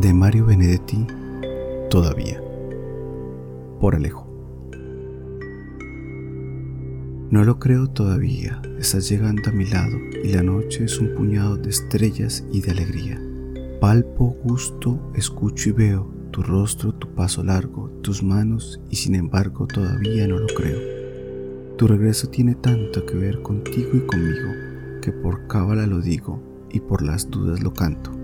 ti todavía. Por Alejo. No lo creo todavía, estás llegando a mi lado y la noche es un puñado de estrellas y de alegría. Palpo, gusto, escucho y veo tu rostro, tu paso largo, tus manos y sin embargo todavía no lo creo. Tu regreso tiene tanto que ver contigo y conmigo que por cábala lo digo y por las dudas lo canto.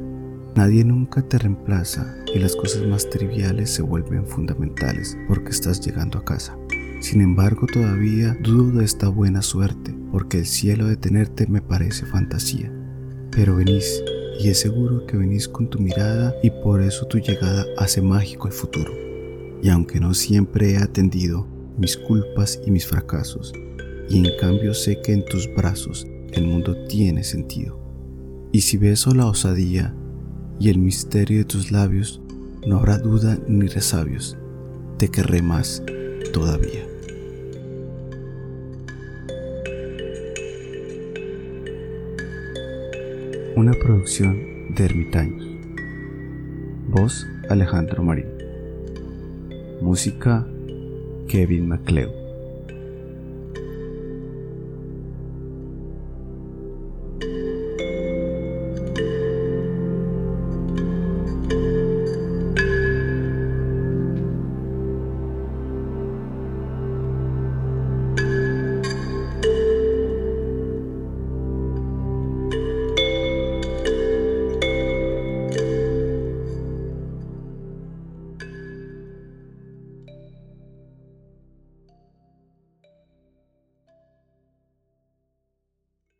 Nadie nunca te reemplaza y las cosas más triviales se vuelven fundamentales porque estás llegando a casa. Sin embargo, todavía dudo de esta buena suerte porque el cielo de tenerte me parece fantasía. Pero venís y es seguro que venís con tu mirada y por eso tu llegada hace mágico el futuro. Y aunque no siempre he atendido mis culpas y mis fracasos, y en cambio sé que en tus brazos el mundo tiene sentido. Y si beso la osadía y el misterio de tus labios, no habrá duda ni resabios, te querré más todavía. Una producción de Ermitaños. Voz Alejandro Marín. Música Kevin MacLeod.